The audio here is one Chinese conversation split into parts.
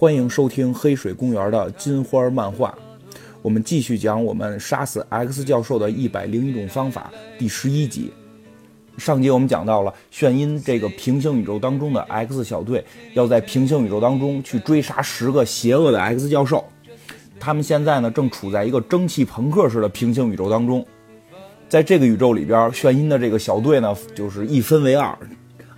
欢迎收听黑水公园的金花漫画。我们继续讲我们杀死 X 教授的一百零一种方法第十一集。上集我们讲到了炫音这个平行宇宙当中的 X 小队要在平行宇宙当中去追杀十个邪恶的 X 教授。他们现在呢正处在一个蒸汽朋克式的平行宇宙当中。在这个宇宙里边，炫音的这个小队呢就是一分为二，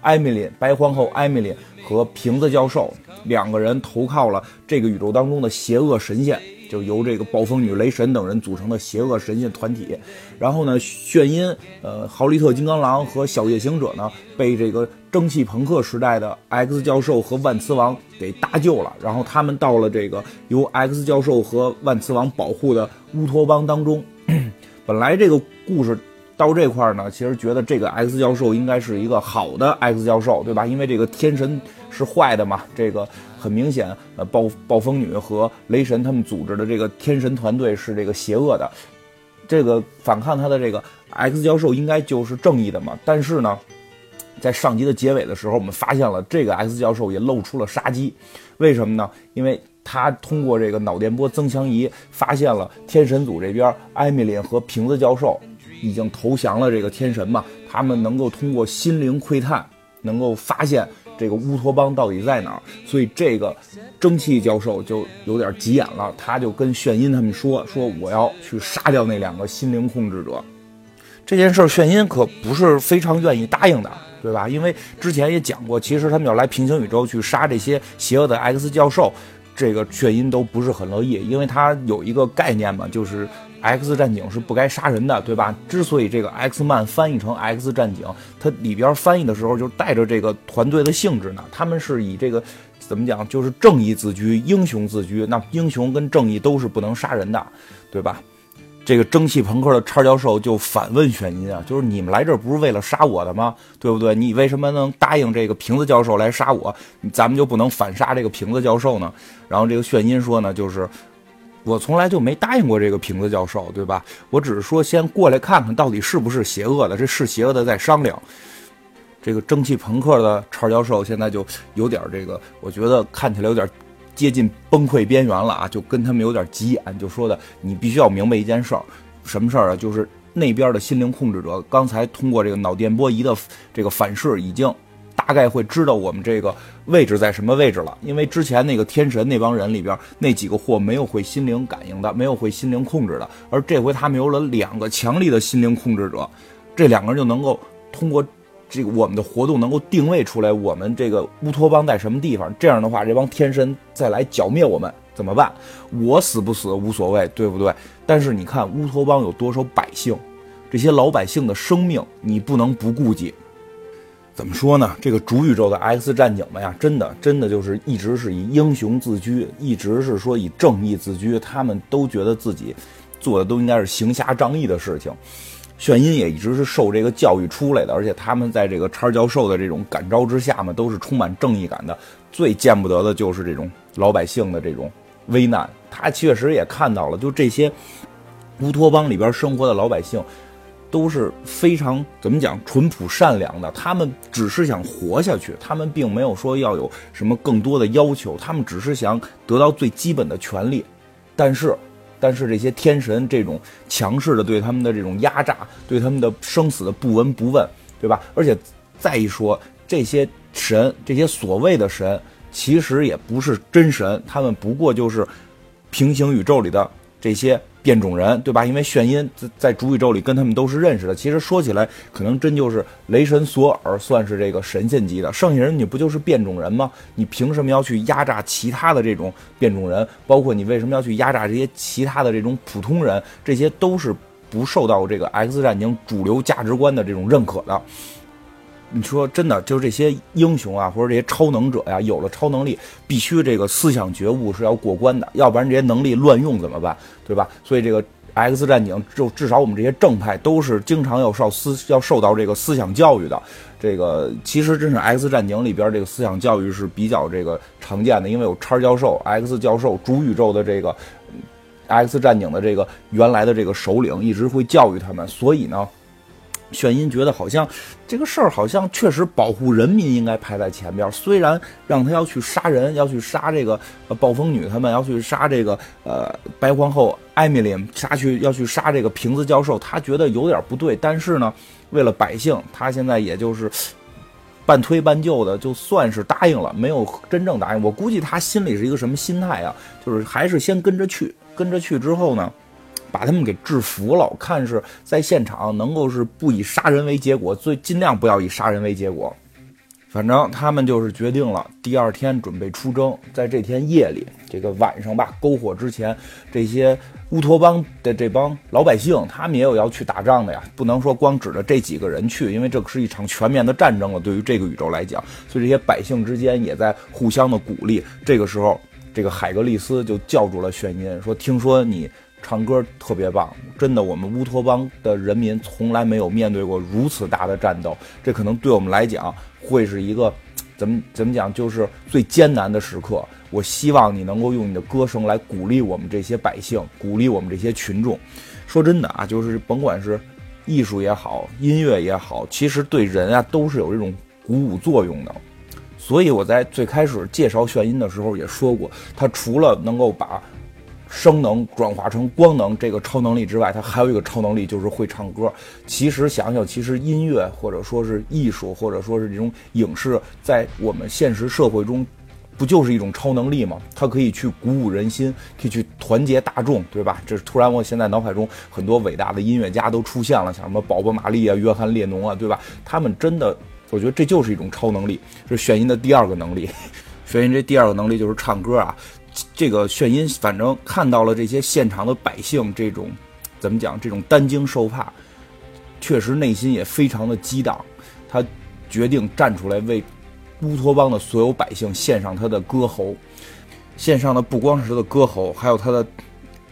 艾米丽白皇后艾米丽和瓶子教授。两个人投靠了这个宇宙当中的邪恶神仙，就由这个暴风女、雷神等人组成的邪恶神仙团体。然后呢，炫音、呃，豪利特金刚狼和小夜行者呢，被这个蒸汽朋克时代的 X 教授和万磁王给搭救了。然后他们到了这个由 X 教授和万磁王保护的乌托邦当中。本来这个故事到这块呢，其实觉得这个 X 教授应该是一个好的 X 教授，对吧？因为这个天神。是坏的嘛？这个很明显，呃，暴暴风女和雷神他们组织的这个天神团队是这个邪恶的，这个反抗他的这个 X 教授应该就是正义的嘛？但是呢，在上集的结尾的时候，我们发现了这个 X 教授也露出了杀机，为什么呢？因为他通过这个脑电波增强仪发现了天神组这边艾米琳和瓶子教授已经投降了这个天神嘛，他们能够通过心灵窥探，能够发现。这个乌托邦到底在哪儿？所以这个蒸汽教授就有点急眼了，他就跟炫音他们说：“说我要去杀掉那两个心灵控制者。”这件事儿炫音可不是非常愿意答应的，对吧？因为之前也讲过，其实他们要来平行宇宙去杀这些邪恶的 X 教授，这个炫音都不是很乐意，因为他有一个概念嘛，就是。X 战警是不该杀人的，对吧？之所以这个 X 漫翻译成 X 战警，它里边翻译的时候就带着这个团队的性质呢。他们是以这个怎么讲，就是正义自居，英雄自居。那英雄跟正义都是不能杀人的，对吧？这个蒸汽朋克的叉教授就反问玄音啊，就是你们来这儿不是为了杀我的吗？对不对？你为什么能答应这个瓶子教授来杀我？咱们就不能反杀这个瓶子教授呢？然后这个炫音说呢，就是。我从来就没答应过这个瓶子教授，对吧？我只是说先过来看看到底是不是邪恶的，这是邪恶的再商量。这个蒸汽朋克的超教授现在就有点这个，我觉得看起来有点接近崩溃边缘了啊，就跟他们有点急眼，就说的你必须要明白一件事儿，什么事儿啊？就是那边的心灵控制者刚才通过这个脑电波仪的这个反噬已经。大概会知道我们这个位置在什么位置了，因为之前那个天神那帮人里边那几个货没有会心灵感应的，没有会心灵控制的，而这回他们有了两个强力的心灵控制者，这两个人就能够通过这个我们的活动能够定位出来我们这个乌托邦在什么地方。这样的话，这帮天神再来剿灭我们怎么办？我死不死无所谓，对不对？但是你看乌托邦有多少百姓，这些老百姓的生命你不能不顾及。怎么说呢？这个主宇宙的 X 战警们呀，真的真的就是一直是以英雄自居，一直是说以正义自居。他们都觉得自己做的都应该是行侠仗义的事情。炫音也一直是受这个教育出来的，而且他们在这个叉教授的这种感召之下嘛，都是充满正义感的。最见不得的就是这种老百姓的这种危难。他确实也看到了，就这些乌托邦里边生活的老百姓。都是非常怎么讲淳朴善良的，他们只是想活下去，他们并没有说要有什么更多的要求，他们只是想得到最基本的权利。但是，但是这些天神这种强势的对他们的这种压榨，对他们的生死的不闻不问，对吧？而且再一说，这些神，这些所谓的神，其实也不是真神，他们不过就是平行宇宙里的这些。变种人，对吧？因为炫音在在主宇宙里跟他们都是认识的。其实说起来，可能真就是雷神索尔算是这个神仙级的，剩下人你不就是变种人吗？你凭什么要去压榨其他的这种变种人？包括你为什么要去压榨这些其他的这种普通人？这些都是不受到这个 X 战警主流价值观的这种认可的。你说真的，就是这些英雄啊，或者这些超能者呀，有了超能力，必须这个思想觉悟是要过关的，要不然这些能力乱用怎么办？对吧？所以这个 X 战警，就至少我们这些正派都是经常要受思要受到这个思想教育的。这个其实真是 X 战警里边这个思想教育是比较这个常见的，因为有叉教授、X 教授、主宇宙的这个 X 战警的这个原来的这个首领一直会教育他们，所以呢。炫音觉得好像这个事儿好像确实保护人民应该排在前边，虽然让他要去杀人，要去杀这个暴风女他们，要去杀这个呃白皇后艾米琳，杀去要去杀这个瓶子教授，他觉得有点不对，但是呢，为了百姓，他现在也就是半推半就的，就算是答应了，没有真正答应。我估计他心里是一个什么心态啊？就是还是先跟着去，跟着去之后呢？把他们给制服了，看是在现场能够是不以杀人为结果，最尽量不要以杀人为结果。反正他们就是决定了，第二天准备出征。在这天夜里，这个晚上吧，篝火之前，这些乌托邦的这帮老百姓，他们也有要去打仗的呀，不能说光指着这几个人去，因为这是一场全面的战争了。对于这个宇宙来讲，所以这些百姓之间也在互相的鼓励。这个时候，这个海格力斯就叫住了炫音，说：“听说你。”唱歌特别棒，真的，我们乌托邦的人民从来没有面对过如此大的战斗，这可能对我们来讲会是一个 怎么怎么讲，就是最艰难的时刻。我希望你能够用你的歌声来鼓励我们这些百姓，鼓励我们这些群众。说真的啊，就是甭管是艺术也好，音乐也好，其实对人啊都是有这种鼓舞作用的。所以我在最开始介绍炫音的时候也说过，它除了能够把声能转化成光能这个超能力之外，它还有一个超能力，就是会唱歌。其实想想，其实音乐或者说是艺术，或者说是这种影视，在我们现实社会中，不就是一种超能力吗？它可以去鼓舞人心，可以去团结大众，对吧？这是突然，我现在脑海中很多伟大的音乐家都出现了，像什么鲍勃·马利啊、约翰·列侬啊，对吧？他们真的，我觉得这就是一种超能力，是炫音的第二个能力。炫音这第二个能力就是唱歌啊。这个炫音，反正看到了这些现场的百姓，这种怎么讲？这种担惊受怕，确实内心也非常的激荡。他决定站出来为乌托邦的所有百姓献上他的歌喉。献上的不光是他的歌喉，还有他的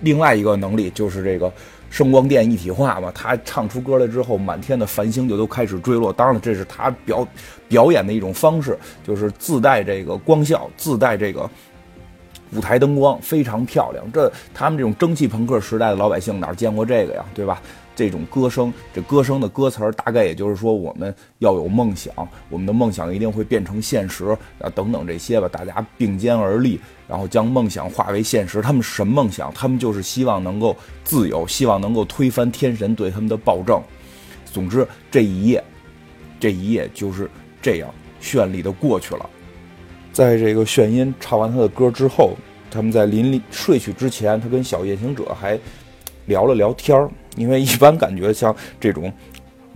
另外一个能力，就是这个声光电一体化嘛。他唱出歌来之后，满天的繁星就都开始坠落。当然了，这是他表表演的一种方式，就是自带这个光效，自带这个。舞台灯光非常漂亮，这他们这种蒸汽朋克时代的老百姓哪见过这个呀，对吧？这种歌声，这歌声的歌词儿大概也就是说，我们要有梦想，我们的梦想一定会变成现实啊，等等这些吧。大家并肩而立，然后将梦想化为现实。他们什么梦想？他们就是希望能够自由，希望能够推翻天神对他们的暴政。总之，这一夜，这一夜就是这样绚丽的过去了。在这个炫音唱完他的歌之后，他们在临睡去之前，他跟小夜行者还聊了聊天儿。因为一般感觉像这种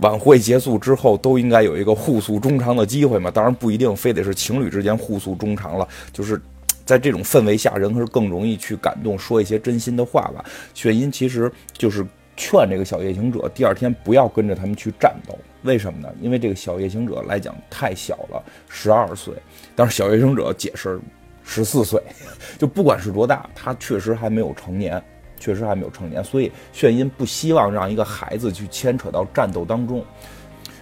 晚会结束之后，都应该有一个互诉衷肠的机会嘛。当然不一定非得是情侣之间互诉衷肠了，就是在这种氛围下，人是更容易去感动，说一些真心的话吧。炫音其实就是劝这个小夜行者第二天不要跟着他们去战斗。为什么呢？因为这个小夜行者来讲太小了，十二岁。但是小夜行者解释，十四岁，就不管是多大，他确实还没有成年，确实还没有成年。所以炫音不希望让一个孩子去牵扯到战斗当中。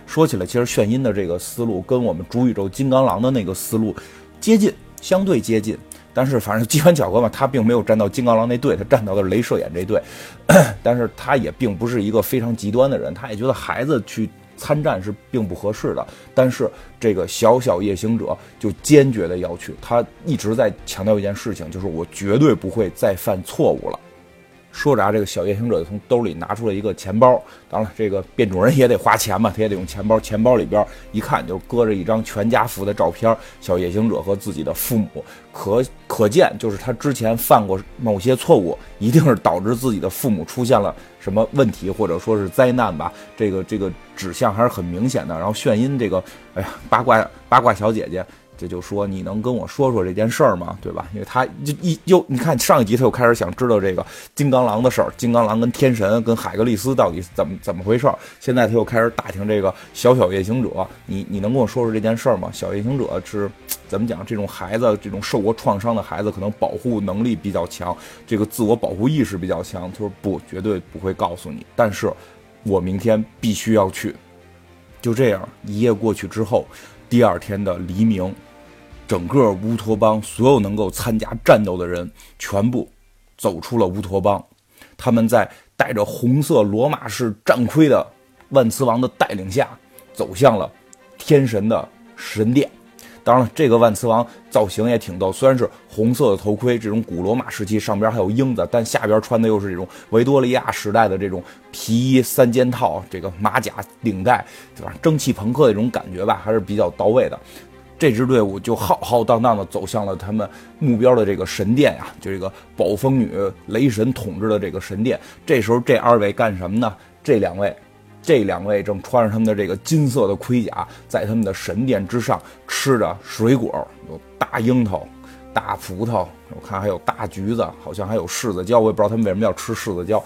说起来，其实炫音的这个思路跟我们主宇宙金刚狼的那个思路接近，相对接近。但是反正机缘巧合嘛，他并没有站到金刚狼那队，他站到了镭射眼这队。但是他也并不是一个非常极端的人，他也觉得孩子去。参战是并不合适的，但是这个小小夜行者就坚决的要去，他一直在强调一件事情，就是我绝对不会再犯错误了。说着啊，这个小夜行者从兜里拿出了一个钱包。当然了，这个变种人也得花钱嘛，他也得用钱包。钱包里边一看就搁着一张全家福的照片，小夜行者和自己的父母。可可见，就是他之前犯过某些错误，一定是导致自己的父母出现了什么问题，或者说是灾难吧。这个这个指向还是很明显的。然后炫音这个，哎呀，八卦八卦小姐姐。这就说你能跟我说说这件事儿吗？对吧？因为他就一又你看上一集他又开始想知道这个金刚狼的事儿，金刚狼跟天神跟海格力斯到底怎么怎么回事儿。现在他又开始打听这个小小夜行者，你你能跟我说说这件事儿吗？小夜行者是怎么讲？这种孩子，这种受过创伤的孩子，可能保护能力比较强，这个自我保护意识比较强。他说不，绝对不会告诉你。但是，我明天必须要去。就这样，一夜过去之后，第二天的黎明。整个乌托邦所有能够参加战斗的人全部走出了乌托邦，他们在带着红色罗马式战盔的万磁王的带领下，走向了天神的神殿。当然了，这个万磁王造型也挺逗，虽然是红色的头盔，这种古罗马时期上边还有鹰子，但下边穿的又是这种维多利亚时代的这种皮衣三件套，这个马甲领带，对吧？蒸汽朋克的这种感觉吧，还是比较到位的。这支队伍就浩浩荡荡的走向了他们目标的这个神殿呀，就这个暴风女雷神统治的这个神殿。这时候，这二位干什么呢？这两位。这两位正穿着他们的这个金色的盔甲，在他们的神殿之上吃着水果，有大樱桃、大葡萄，我看还有大橘子，好像还有柿子椒，我也不知道他们为什么要吃柿子椒。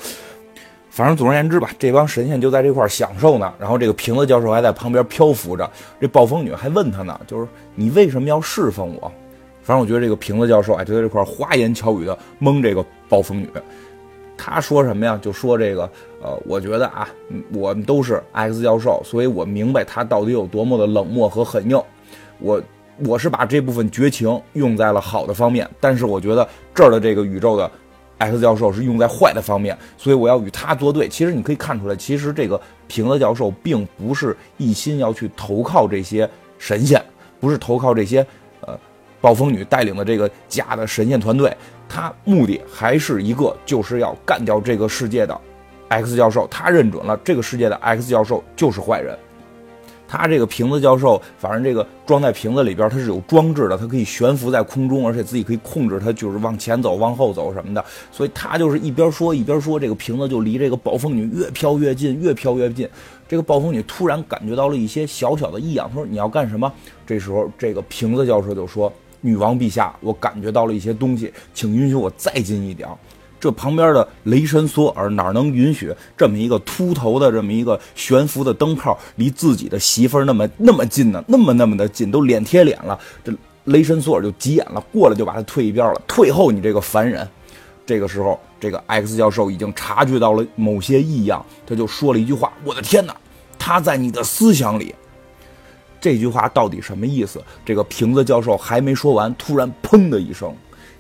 反正总而言之吧，这帮神仙就在这块享受呢。然后这个瓶子教授还在旁边漂浮着，这暴风女还问他呢，就是你为什么要侍奉我？反正我觉得这个瓶子教授哎，就在这块花言巧语的蒙这个暴风女。他说什么呀？就说这个，呃，我觉得啊，我们都是 X 教授，所以我明白他到底有多么的冷漠和狠硬。我我是把这部分绝情用在了好的方面，但是我觉得这儿的这个宇宙的 X 教授是用在坏的方面，所以我要与他作对。其实你可以看出来，其实这个平子教授并不是一心要去投靠这些神仙，不是投靠这些呃暴风女带领的这个假的神仙团队。他目的还是一个，就是要干掉这个世界的 X 教授。他认准了这个世界的 X 教授就是坏人。他这个瓶子教授，反正这个装在瓶子里边，它是有装置的，它可以悬浮在空中，而且自己可以控制它，就是往前走、往后走什么的。所以他就是一边说一边说，这个瓶子就离这个暴风女越飘越近，越飘越近。这个暴风女突然感觉到了一些小小的异样，说：“你要干什么？”这时候，这个瓶子教授就说。女王陛下，我感觉到了一些东西，请允许我再近一点。这旁边的雷神索尔哪能允许这么一个秃头的、这么一个悬浮的灯泡离自己的媳妇儿那么那么近呢？那么那么的近，都脸贴脸了。这雷神索尔就急眼了，过来就把他推一边了。退后，你这个凡人！这个时候，这个 X 教授已经察觉到了某些异样，他就说了一句话：“我的天哪，他在你的思想里。”这句话到底什么意思？这个瓶子教授还没说完，突然砰的一声，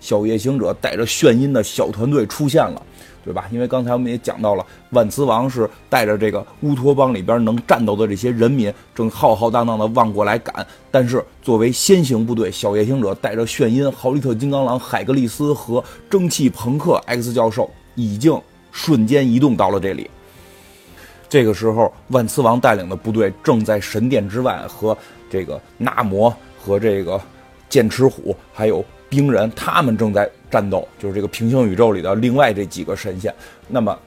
小夜行者带着炫音的小团队出现了，对吧？因为刚才我们也讲到了，万磁王是带着这个乌托邦里边能战斗的这些人民，正浩浩荡荡的望过来赶。但是作为先行部队，小夜行者带着炫音、豪利特金刚狼、海格力斯和蒸汽朋克 X 教授，已经瞬间移动到了这里。这个时候，万磁王带领的部队正在神殿之外和这个纳摩和这个剑齿虎还有冰人，他们正在战斗，就是这个平行宇宙里的另外这几个神仙。那么，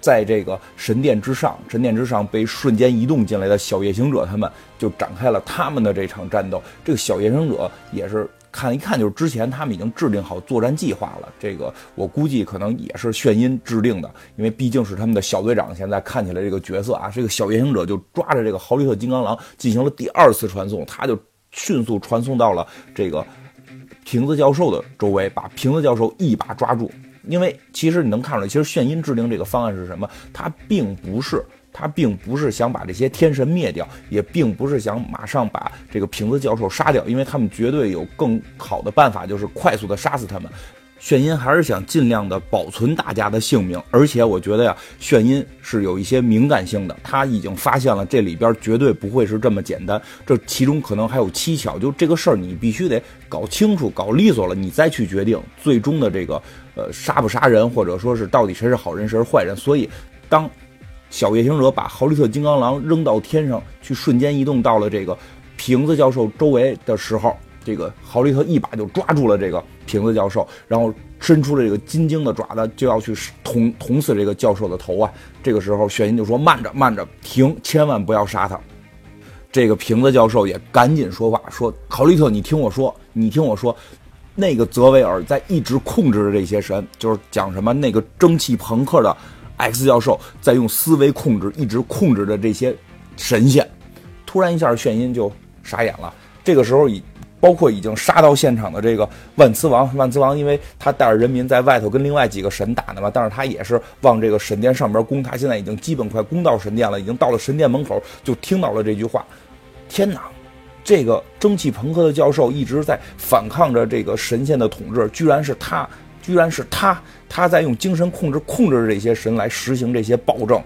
在这个神殿之上，神殿之上被瞬间移动进来的小夜行者，他们就展开了他们的这场战斗。这个小夜行者也是。看一看，就是之前他们已经制定好作战计划了。这个我估计可能也是炫音制定的，因为毕竟是他们的小队长。现在看起来这个角色啊，这个小夜行者就抓着这个豪利特金刚狼进行了第二次传送，他就迅速传送到了这个瓶子教授的周围，把瓶子教授一把抓住。因为其实你能看出来，其实炫音制定这个方案是什么？他并不是。他并不是想把这些天神灭掉，也并不是想马上把这个瓶子教授杀掉，因为他们绝对有更好的办法，就是快速的杀死他们。炫音还是想尽量的保存大家的性命，而且我觉得呀，炫音是有一些敏感性的，他已经发现了这里边绝对不会是这么简单，这其中可能还有蹊跷。就这个事儿，你必须得搞清楚、搞利索了，你再去决定最终的这个呃杀不杀人，或者说是到底谁是好人谁是坏人。所以当。小夜行者把豪利特金刚狼扔到天上去，瞬间移动到了这个瓶子教授周围的时候，这个豪利特一把就抓住了这个瓶子教授，然后伸出了这个金睛的爪子，就要去捅捅死这个教授的头啊！这个时候，炫音就说：“慢着，慢着，停，千万不要杀他。”这个瓶子教授也赶紧说话说：“豪利特，你听我说，你听我说，那个泽维尔在一直控制着这些神，就是讲什么那个蒸汽朋克的。” X 教授在用思维控制，一直控制着这些神仙。突然一下，炫音就傻眼了。这个时候，已包括已经杀到现场的这个万磁王，万磁王因为他带着人民在外头跟另外几个神打呢嘛，但是他也是往这个神殿上边攻。他现在已经基本快攻到神殿了，已经到了神殿门口，就听到了这句话：“天哪！这个蒸汽朋克的教授一直在反抗着这个神仙的统治，居然是他。”居然是他，他在用精神控制控制这些神来实行这些暴政。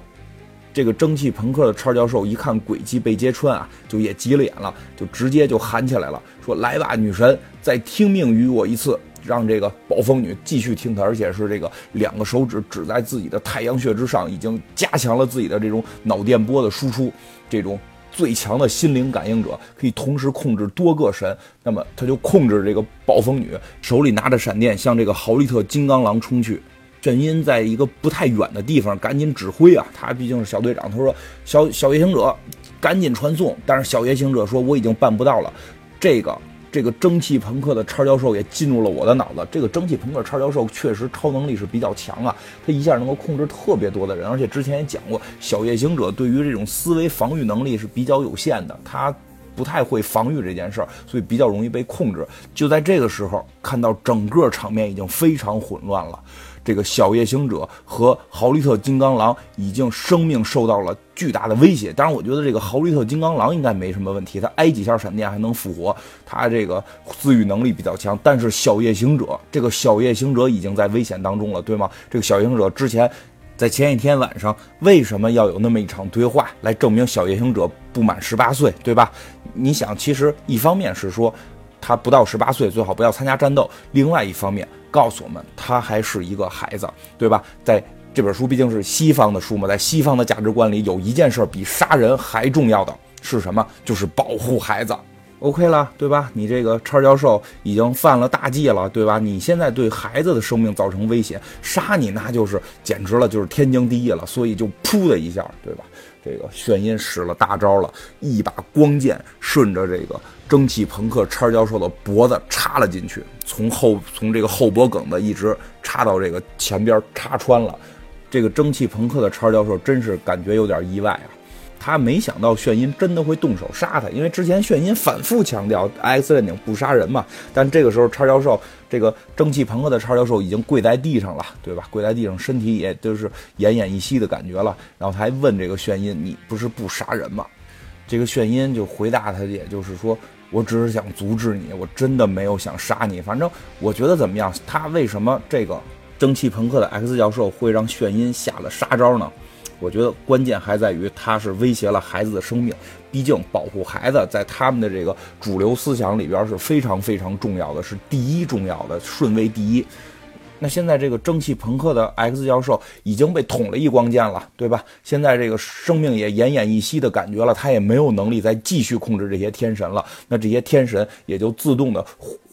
这个蒸汽朋克的叉教授一看诡计被揭穿啊，就也急了眼了，就直接就喊起来了，说：“来吧，女神，再听命于我一次。”让这个暴风女继续听他，而且是这个两个手指指在自己的太阳穴之上，已经加强了自己的这种脑电波的输出。这种最强的心灵感应者可以同时控制多个神，那么他就控制这个暴风女，手里拿着闪电向这个豪利特金刚狼冲去。炫音在一个不太远的地方赶紧指挥啊，他毕竟是小队长，他说：“小小夜行者，赶紧传送。”但是小夜行者说：“我已经办不到了。”这个。这个蒸汽朋克的叉教授也进入了我的脑子。这个蒸汽朋克叉教授确实超能力是比较强啊，他一下能够控制特别多的人，而且之前也讲过，小夜行者对于这种思维防御能力是比较有限的，他不太会防御这件事儿，所以比较容易被控制。就在这个时候，看到整个场面已经非常混乱了。这个小夜行者和豪利特金刚狼已经生命受到了巨大的威胁。当然，我觉得这个豪利特金刚狼应该没什么问题，他挨几下闪电还能复活，他这个自愈能力比较强。但是小夜行者，这个小夜行者已经在危险当中了，对吗？这个小夜行者之前在前一天晚上为什么要有那么一场对话来证明小夜行者不满十八岁，对吧？你想，其实一方面是说他不到十八岁最好不要参加战斗，另外一方面。告诉我们，他还是一个孩子，对吧？在这本书毕竟是西方的书嘛，在西方的价值观里，有一件事比杀人还重要的是什么？就是保护孩子。OK 了，对吧？你这个叉教授已经犯了大忌了，对吧？你现在对孩子的生命造成威胁，杀你那就是简直了，就是天经地义了。所以就噗的一下，对吧？这个炫音使了大招了，一把光剑顺着这个蒸汽朋克叉教授的脖子插了进去，从后从这个后脖梗子一直插到这个前边，插穿了。这个蒸汽朋克的叉教授真是感觉有点意外啊。他没想到炫音真的会动手杀他，因为之前炫音反复强调 X 战警不杀人嘛。但这个时候叉教授，这个蒸汽朋克的叉教授已经跪在地上了，对吧？跪在地上，身体也就是奄奄一息的感觉了。然后他还问这个炫音：“你不是不杀人吗？”这个炫音就回答他，也就是说：“我只是想阻止你，我真的没有想杀你。反正我觉得怎么样？他为什么这个蒸汽朋克的 X 教授会让炫音下了杀招呢？”我觉得关键还在于他是威胁了孩子的生命，毕竟保护孩子在他们的这个主流思想里边是非常非常重要的，是第一重要的顺位第一。那现在这个蒸汽朋克的 X 教授已经被捅了一光剑了，对吧？现在这个生命也奄奄一息的感觉了，他也没有能力再继续控制这些天神了。那这些天神也就自动的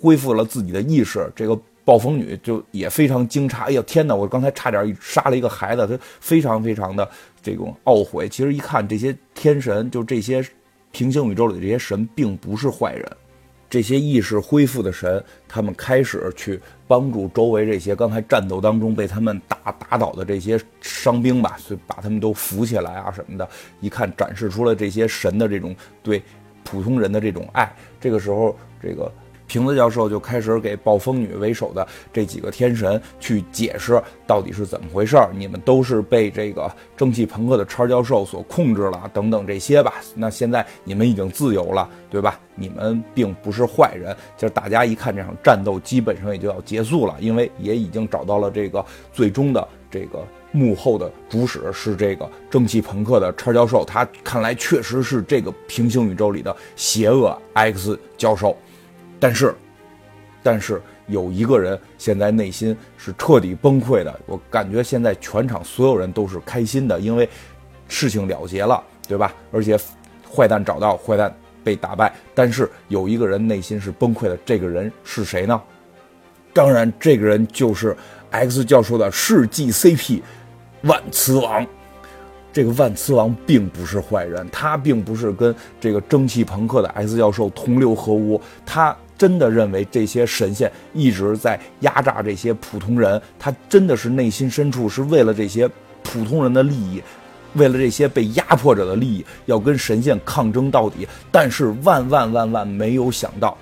恢复了自己的意识，这个。暴风女就也非常惊诧，哎呀天哪！我刚才差点杀了一个孩子，她非常非常的这种懊悔。其实一看这些天神，就这些平行宇宙里的这些神，并不是坏人。这些意识恢复的神，他们开始去帮助周围这些刚才战斗当中被他们打打倒的这些伤兵吧，所以把他们都扶起来啊什么的。一看展示出了这些神的这种对普通人的这种爱。这个时候，这个。瓶子教授就开始给暴风女为首的这几个天神去解释到底是怎么回事儿。你们都是被这个蒸汽朋克的叉教授所控制了，等等这些吧。那现在你们已经自由了，对吧？你们并不是坏人。就是大家一看这场战斗基本上也就要结束了，因为也已经找到了这个最终的这个幕后的主使是这个蒸汽朋克的叉教授。他看来确实是这个平行宇宙里的邪恶 X 教授。但是，但是有一个人现在内心是彻底崩溃的。我感觉现在全场所有人都是开心的，因为事情了结了，对吧？而且坏蛋找到，坏蛋被打败。但是有一个人内心是崩溃的，这个人是谁呢？当然，这个人就是 X 教授的世纪 CP 万磁王。这个万磁王并不是坏人，他并不是跟这个蒸汽朋克的 X 教授同流合污，他。真的认为这些神仙一直在压榨这些普通人，他真的是内心深处是为了这些普通人的利益，为了这些被压迫者的利益，要跟神仙抗争到底。但是万万万万没有想到，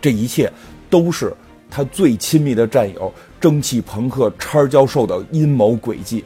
这一切都是他最亲密的战友蒸汽朋克叉教授的阴谋诡计。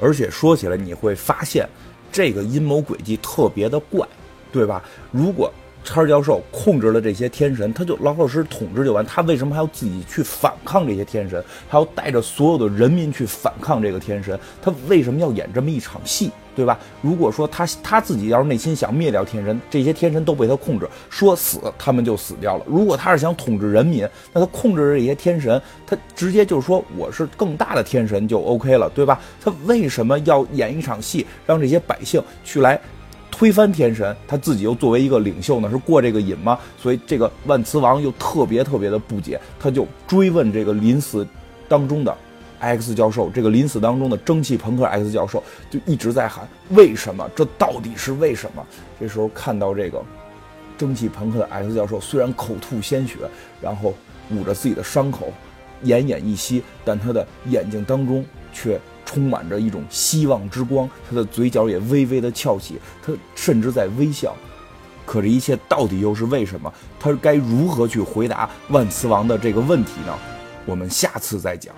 而且说起来，你会发现这个阴谋诡计特别的怪，对吧？如果叉教授控制了这些天神，他就老老实实统治就完。他为什么还要自己去反抗这些天神？还要带着所有的人民去反抗这个天神？他为什么要演这么一场戏？对吧？如果说他他自己要是内心想灭掉天神，这些天神都被他控制，说死他们就死掉了。如果他是想统治人民，那他控制着这些天神，他直接就是说我是更大的天神就 OK 了，对吧？他为什么要演一场戏，让这些百姓去来推翻天神？他自己又作为一个领袖呢，是过这个瘾吗？所以这个万磁王又特别特别的不解，他就追问这个临死当中的。X 教授，这个临死当中的蒸汽朋克 X 教授就一直在喊：“为什么？这到底是为什么？”这时候看到这个蒸汽朋克的 X 教授，虽然口吐鲜血，然后捂着自己的伤口，奄奄一息，但他的眼睛当中却充满着一种希望之光，他的嘴角也微微的翘起，他甚至在微笑。可这一切到底又是为什么？他该如何去回答万磁王的这个问题呢？我们下次再讲。